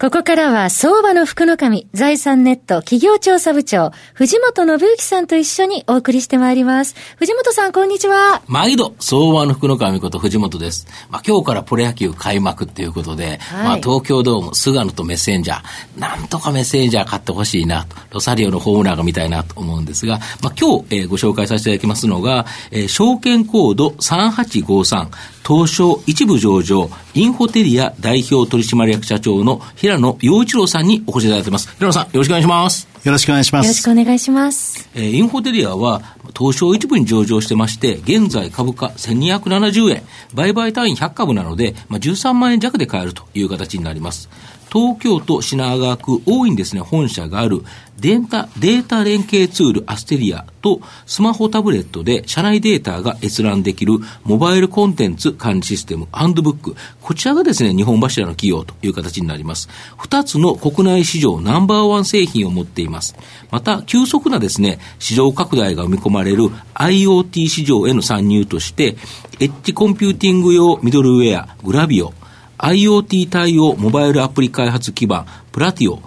ここからは、相場の福の神、財産ネット企業調査部長、藤本信之さんと一緒にお送りしてまいります。藤本さん、こんにちは。毎度、相場の福の神こと藤本です。まあ、今日からプロ野球開幕っていうことで、はい、まあ、東京ドーム、菅野とメッセンジャー、なんとかメッセンジャー買ってほしいなと、ロサリオのホームランが見たいなと思うんですが、まあ、今日、えー、ご紹介させていただきますのが、えー、証券コード3853、東証一部上場、インフォテリア代表取締役社長の平野洋一郎さんにお越しいただいています。平野さん、よろしくお願いします。よろしくお願いします。よろしくお願いします。えー、インフォテリアは、東証一部に上場してまして、現在株価1270円、売買単位100株なので、まあ、13万円弱で買えるという形になります。東京都品川区大いにですね、本社があるデータ、データ連携ツールアステリアとスマホタブレットで社内データが閲覧できるモバイルコンテンツ管理システムハンドブック。こちらがですね、日本柱の企業という形になります。二つの国内市場ナンバーワン製品を持っています。また、急速なですね、市場拡大が見込まれる IoT 市場への参入として、エッジコンピューティング用ミドルウェア、 Gravio、IoT 対応モバイルアプリ開発基盤、 Platio、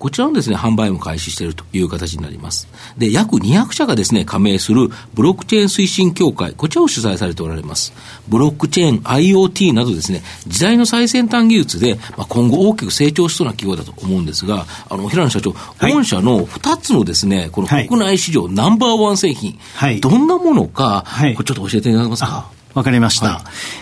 こちらのですね、販売も開始しているという形になります。で、約200社がですね、加盟するブロックチェーン推進協会、こちらを主催されておられます。ブロックチェーン、IoT などですね、時代の最先端技術で、まあ、今後大きく成長しそうな企業だと思うんですが、あの、平野社長、本社の2つのですね、この国内市場ナンバーワン製品、はい、どんなものか、はい、これちょっと教えていただけますか？わかりました。は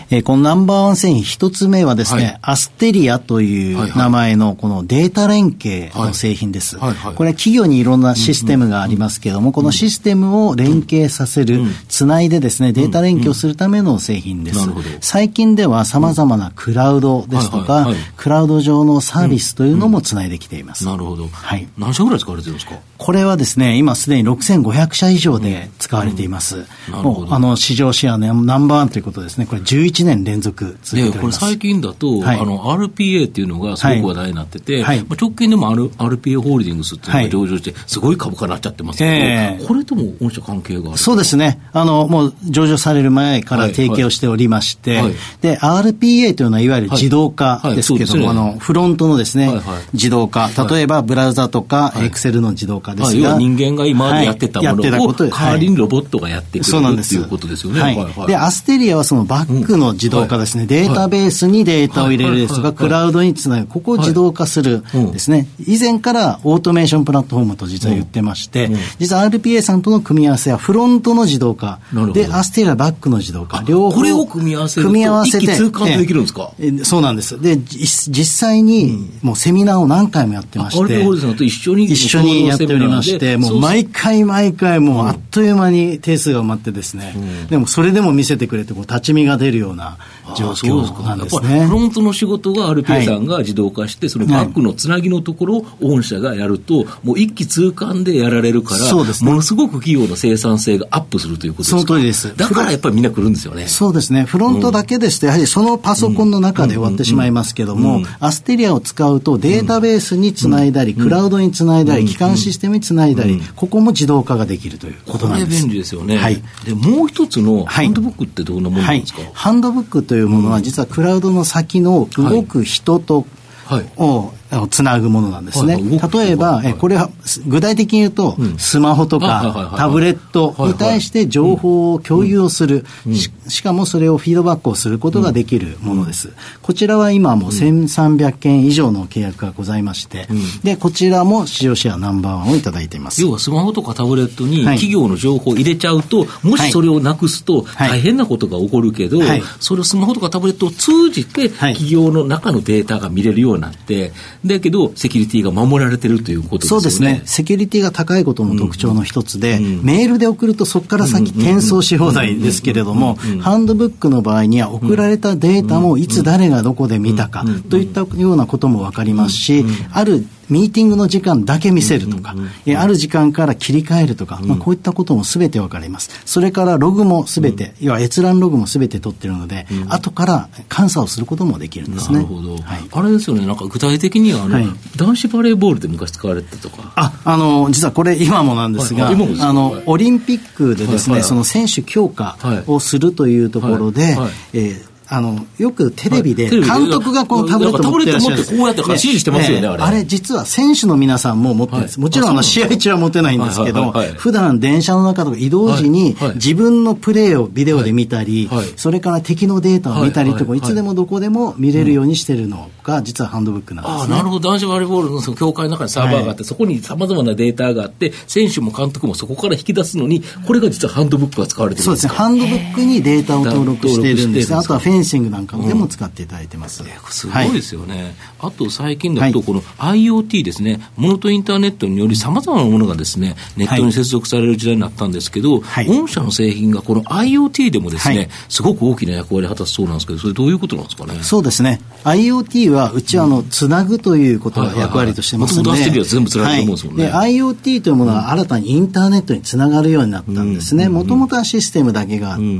い、えー、このナンバーワン製品一つ目はですね、はい、アステリアという名前のこのデータ連携の製品です。はいはい、これは企業にいろんなシステムがありますけれども、このシステムを連携させる、つないでですね、データ連携をするための製品です。最近では様々なクラウドですとか、クラウド上のサービスというのもつないできています。なるほど。はい。何社ぐらい使われてるんですか？これはですね、今すでに6500社以上で使われています。もう、あの、市場シェアのナンバーワンということですね。これ11年連続続けてこれ最近だと、はい、あの、RPA っていうのがすごく話題になってて、はい、直近でも R RPA ホールディングスっていうのが上場して、すごい株価になっちゃってますけど、えー、これとも御社関係がある？そうですね。あの、もう上場される前から提携をしておりまして、はい。はい、で、RPA というのは、いわゆる自動化ですけども、あの、フロントのですね、はい。はい、自動化、例えばブラウザとか、エクセルの自動化ですが、人間が今までやってたものを、代わりにロボットがやってくれるっていうことですよね。はい。で、アステリアはそのバックの自動化ですね、データベースにデータを入れるですとか、クラウドにつなぐ、ここを自動化するですね、以前からオートメーションプラットフォームと実は言ってまして、実は RPA さんとの組み合わせはフロントの自動化、で、アステリアバックの自動化、両方。これを組み合わせる組み合わせて。通関できるんですか？そうなんです。で、実際にもうセミナーを何回もやってまして、RPA さんと一緒に一緒にやっておりまして、もう毎回毎回もうあっという間に定数が埋まってですね、でもそれでも見せてくれて、こう立ち見が出るような状況なんですね。フロントの仕事が RPA さんが自動化して、そのバックのつなぎのところを御社がやると、もう一気通貫でやられるから、そうですね、ものすごく企業の生産性がアップするということですかその通りです。だからやっぱりみんな来るんですよね。そうですね。フロントだけですと、やはりそのパソコンの中で終わってしまいますけども、アステリアを使うとデータベースにつないだり、クラウドにつないだり、基幹システムにつないだり、ここも自動化ができるということなんです。これ便利ですよね。はい。で、もう一つのハンドブックってどんなものなんですか、はい、ハンドブックというものは、実はクラウドの先の動く人と、はい、をつなぐものなんですね。例えば、えこれは具体的に言うと、スマホとかタブレットに対して情報を共有をする、しかもそれをフィードバックをすることができるものです。こちらは今も1300件以上の契約がございまして、で、こちらも市場シェアナンバーワンをいただいています。要はスマホとかタブレットに企業の情報を入れちゃうと、もしそれをなくすと大変なことが起こるけど、それをスマホとかタブレットを通じて企業の中のデータが見れるようになって、だけど、セキュリティが守られてるということですね。そうですね。セキュリティが高いことも特徴の一つで、うん。うん、メールで送るとそこから先転送し放題ですけれども、ハンドブックの場合には送られたデータもいつ誰がどこで見たかといったようなことも分かりますし、あるミーティングの時間だけ見せるとか、えある時間から切り替えるとか、まあ、こういったこともすべてわかります。それからログもすべて、要は閲覧ログもすべて取ってるので、後から監査をすることもできるんですね。なるほど。はい、あれですよね、なんか具体的には男子バレーボールで昔使われてたとか。あ、あの、実はこれ今もなんですが、はい、あの、オリンピックでですね、その選手強化をするというところで、えーあの、よくテレビで、監督がこのタブレット持ってらっしゃる。こうやって指示してますよね、あれ。あれ、実は選手の皆さんも持ってるんです。もちろん、あの、試合中は持てないんですけど、普段電車の中とか移動時に、自分のプレーをビデオで見たり、それから敵のデータを見たりとか、い。つでもどこでも見れるようにしてるのが、実はハンドブックなんです、ね。あなるほど。男子バレーボールのその協会の中にサーバーがあって、そこにさまざまなデータがあって、選手も監督もそこから引き出すのに、これが実はハンドブックが使われてるんですか？そうですね。ハンドブックにデータを登録しているんです。あとはフェンシングなんかでも使っていただいてます。すごいですよね。はい、あと最近だと、この IoT ですね、ものとインターネットによりさまざまなものがですね、ネットに接続される時代になったんですけど、はい、御社の製品がこの IoT でもですね、はい、すごく大きな役割を果たすそうなんですけど、それどういうことなんですかね？そうですね。IoT は、うちはあの、つなぐということが役割としてますので、はいはいはい、全部つながると思うんですもんね。はい、IoT というものは新たにインターネットにつながるようになったんですね。もともとはシステムだけがあって、うん。うん、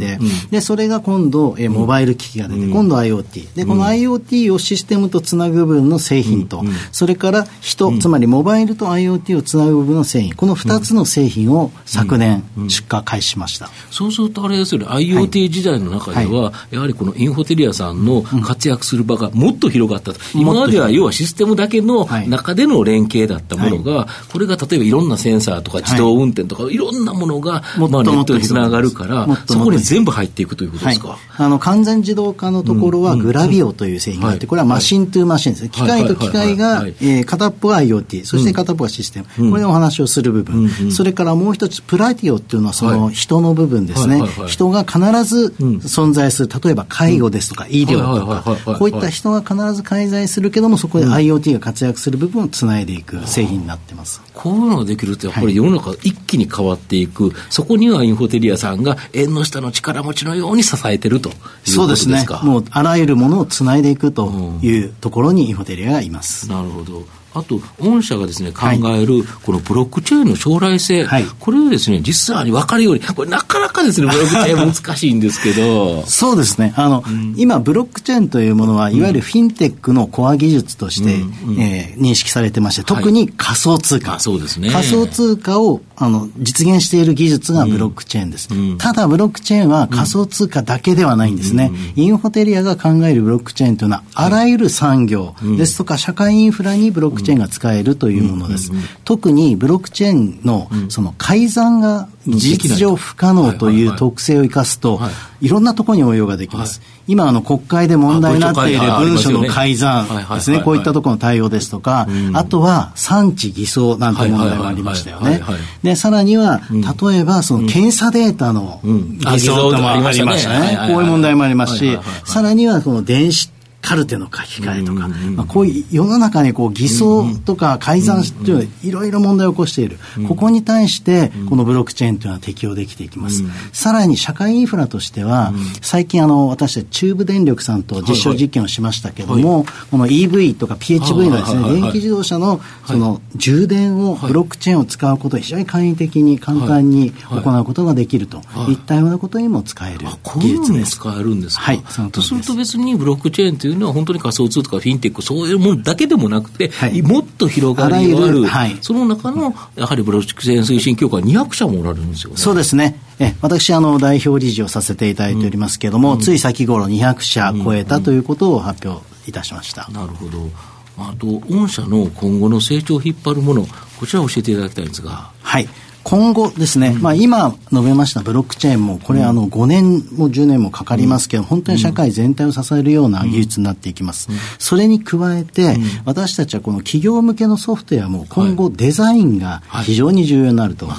で、それが今度、えモバイル機器が出て、今度 IoT。で、この IoT をシステムとつなぐ部分の製品と、それから人、つまりモバイルと IoT をつなぐ部分の製品、この2つの製品を昨年、出荷開始しました。そうするとあれですよね、IoT 時代の中では、やはりこのインフォテリアさんの活躍する場がもっと広がったと。今までは要はシステムだけの中での連携だったものが、これが例えばいろんなセンサーとか自動運転とか、い。ろんなものが、まあ、ネットにつながるから、そこに全部入っていくということですか？あの完全自動化のところは、グラビオという製品があって、これはマシントゥーマシンですね。機械と機械が、え片っぽは IoT、そして片っぽはシステム。これのお話をする部分。それからもう一つ、プラティオっていうのはその人の部分ですね。人が必ず存在する。例えば介護ですとか医療とか、こういった人が必ず介在するけども、そこで IoT が活躍する部分をつないでいく製品になってます。こういうのができると、やっぱり世の中一気に変わっていく。そこにはインフォテリアさんが縁の下の力持ちのように支えてるということですか。ですね。もうあらゆるものをつないでいくというところにインフォテリアがいます。なるほど。あと、御社がですね、考える、このブロックチェーンの将来性、はい、これをですね、実際に分かるように、これなかなかですね、ブロックチェーン 難しいんですけど。そうですね。あの、うん、今、ブロックチェーンというものは、いわゆるフィンテックのコア技術として、うん、えー、認識されてまして、特に仮想通貨。はい、そうですね。仮想通貨をあの実現している技術がブロックチェーンです、うん、ただブロックチェーンは仮想通貨だけではないんですね、インフォテリアが考えるブロックチェーンというのはあらゆる産業。ですとか社会インフラにブロックチェーンが使えるというものです、特にブロックチェーンのその改ざんが事実上不可能という特性を生かすと、いろんなところに応用ができます。今、あの、国会で問題になっている文書の改ざんですね、こういったところの対応ですとか、あとは産地偽装なんて問題もありましたよね。で、さらには、例えば、その検査データの偽装ともありましたね。こういう問題もありますし、さらには、この電子カルテの書き換えとか、まあ、こういう世の中にこう偽装とか改ざんといういろいろ問題を起こしている、ここに対してこのブロックチェーンというのは適用できていきます、さらに社会インフラとしては、最近あの私たち中部電力さんと実証実験をしましたけれども、この EV とか PHV のですね、電気自動車のその充電をブロックチェーンを使うことを非常に簡易的に簡単に行うことができるとい。ったようなことにも使える技術です。使えるんですか？はい、そのとすると別にブロックチェーンといういうのは本当に仮想通貨とかフィンテック、そういうものだけでもなくて、はい、もっと広がりがある、はい、その中のやはりブロックチェーン推進協会200社もおられるんですよね。そうですね。え私あの、代表理事をさせていただいておりますけれども、うん、つい先頃200社超えたということを発表いたしました。うんうん、なるほど。あと、御社の今後の成長を引っ張るもの、こちらを教えていただきたいんですが。はい。今後ですね、まあ、今述べましたブロックチェーンも、これ、あの5年も10年もかかりますけど、本当に社会全体を支えるような技術になっていきます。それに加えて、私たちはこの企業向けのソフトウェアも今後、デザインが非常に重要になると考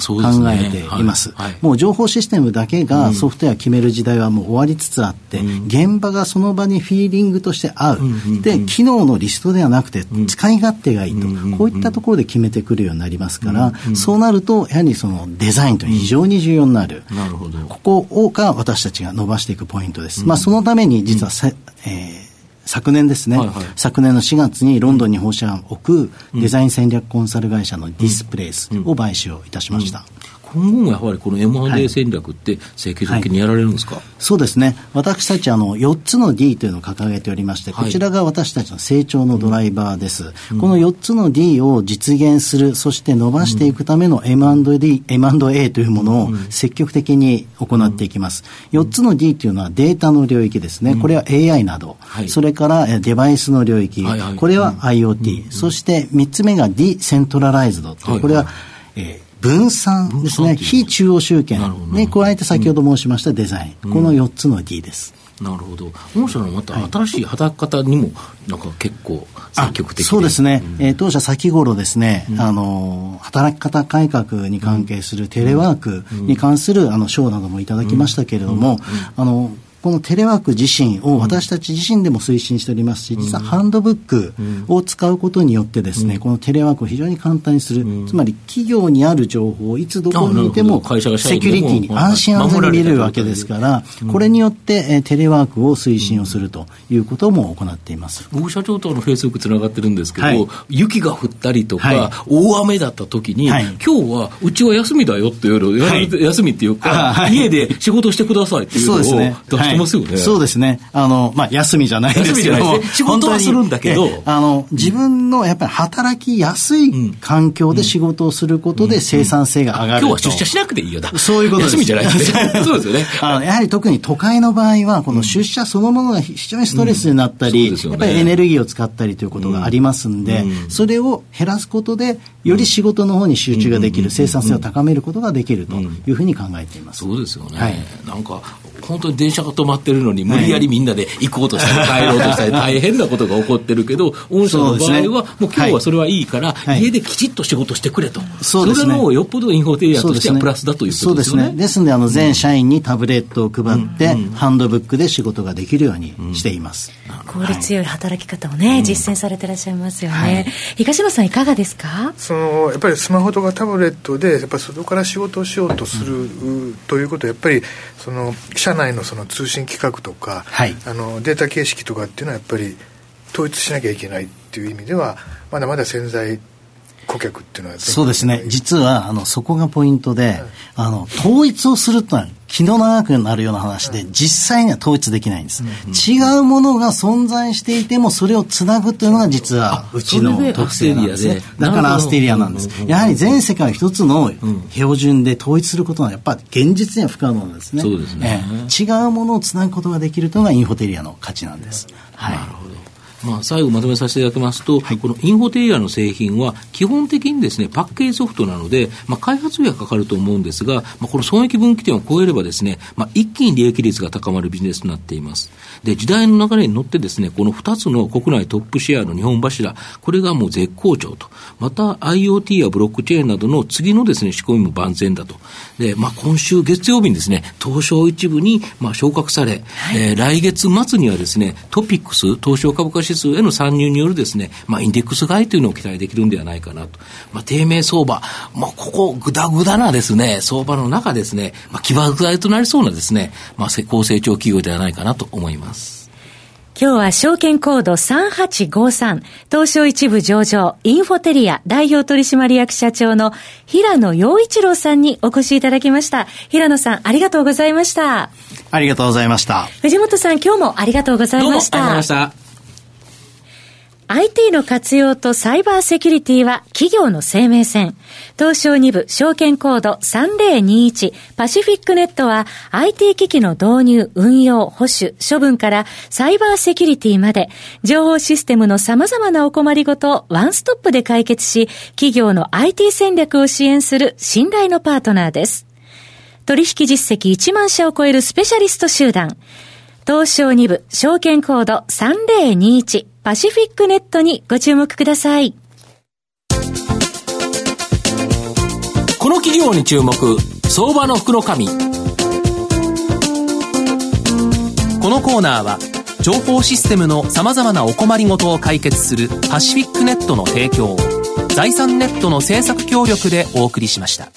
えています。もう情報システムだけがソフトウェア決める時代はもう終わりつつあって、現場がその場にフィーリングとして合う。で、機能のリストではなくて、使い勝手がいいと。こういったところで決めてくるようになりますから、そうなると、やはりそのデザインと非常に重要になる、うん、なるほど。ここが私たちが伸ばしていくポイントです、うん、まあ、そのために実はせ、うん、えー昨年ですね、はいはい、昨年の4月にロンドンに本社を置くデザイン戦略コンサル会社のディスプレイスを買収をいたしました。うんうん今後もやはりこの M&A 戦略って積極的にやられるんですか、はい。はい、そうですね。私たちあの4つの D というのを掲げておりまして、こちらが私たちの成長のドライバーです。うん、この4つの D を実現する、そして伸ばしていくための M&D、M&A というものを積極的に行っていきます。4つの D というのはデータの領域ですね。これは AI など、はい、それからデバイスの領域、はいはい、これは IoT、そして3つ目がディセントラライズド。これは、えー分散。ですね、非中央集権。に加えて先ほど申しましたデザイン、うん、この4つの D です。なるほど。御社のまた新しい働き方にも、なんか結構積極的そうですね。うん、えー、当社先頃ですね、うん、あの、働き方改革に関係するテレワークに関する、あの、賞などもいただきましたけれども、あの、このテレワーク自身を私たち自身でも推進しておりますし、実はハンドブックを使うことによってですね、このテレワークを非常に簡単にする、つまり企業にある情報をいつどこにいてもセキュリティに安心安全に見れるわけですから、これによってテレワークを推進をするということも行っています。僕社長とのフェイスブックつながってるんですけど、はい、雪が降ったりとか、はい、大雨だった時に、はい、今日はうちは休みだよっていう、はい、休みっていうか、家で仕事してくださいっていうのを出してますよね。そうですね。あの、まあ、休みじゃないですけども、仕事はするんだけど、あの、自分のやっぱり働きやすい環境で仕事をすることで生産性が上がる、今日は出社しなくていいよだ。そういうことです。休みじゃないで。すね。そうですよね。あの、やはり特に都会の場合は、この出社そのものが非常にストレスになったり、やっぱりエネルギーを使ったりということがありますんで、それを減らすことで、より仕事の方に集中ができる、生産性を高めることができるというふうに考えています。そうですよね。はい、なんか、本当に電車が止まってるのに、無理やりみんなで行こうとしたり、帰ろうとしたり、大変なことが起こってるけど、御社の場合は、もう今日はそれはいいから、家できちっと仕事してくれと、それの方がよっぽどインフォテリアとしてはプラスだということですね。そうですね。ですので、あの全社員にタブレットを配って、ハンドブックで仕事ができるようにしています。効率よい働き方をね、実践されてらっしゃいますよね。東野さん、いかがですか？そのやっぱりスマホとかタブレットで、やっぱり外から仕事をしようとする、ということは、やっぱりその社内のその通信規格とか、はい、あのデータ形式とかっていうのはやっぱり統一しなきゃいけないっていう意味ではまだまだ潜在顧客っていうのはそうですね。実はあのそこがポイントで、はい、あの統一をするというのは気の長くなるような話で、実際には統一できないんです、違うものが存在していてもそれをつなぐというのが実はうちの特性なんですね。だからアステリアなんです。やはり全世界一つの標準で統一することはやっぱり現実には不可能なんですね。そうですね、えー、違うものをつなぐことができるというのがインフォテリアの価値なんです、はい、なるほどまあ、最後まとめさせていただきますと、はい、このインフォテリアの製品は、基本的にですね、パッケージソフトなので、まあ、開発費はかかると思うんですが、まあ、この損益分岐点を超えればですね、まあ、一気に利益率が高まるビジネスとなっています。で、時代の流れに乗ってですね、この2つの国内トップシェアの日本柱、これがもう絶好調と。また IoT やブロックチェーンなどの次のですね、仕込みも万全だと。で、まあ、今週月曜日にですね、東証一部に、まあ、昇格され、はい、えー、来月末にはですね、トピックス、東証株価指数への参入によるですね、まあ、インデックス買いというのを期待できるんではないかなと。まあ、低迷相場、まあ、ここ、ぐだぐだなですね、相場の中ですね、まあ、起爆剤となりそうなですね、まあ、高成長企業ではないかなと思います。今日は証券コード3853東証一部上場インフォテリア代表取締役社長の平野洋一郎さんにお越しいただきました。平野さんありがとうございました。ありがとうございました。藤本さん今日もありがとうございました。どうもありがとうございました。IT の活用とサイバーセキュリティは企業の生命線。東証2部証券コード3021パシフィックネットは IT 機器の導入、運用、保守、処分からサイバーセキュリティまで情報システムの様々なお困りごとをワンストップで解決し企業の IT 戦略を支援する信頼のパートナーです。取引実績1万社を超えるスペシャリスト集団。東証2部証券コード3021パシフィックネットにご注目ください。この企業に注目、相場の福の神。このコーナーは、情報システムの様々なお困りごとを解決するパシフィックネットの提供を、財産ネットの政策協力でお送りしました。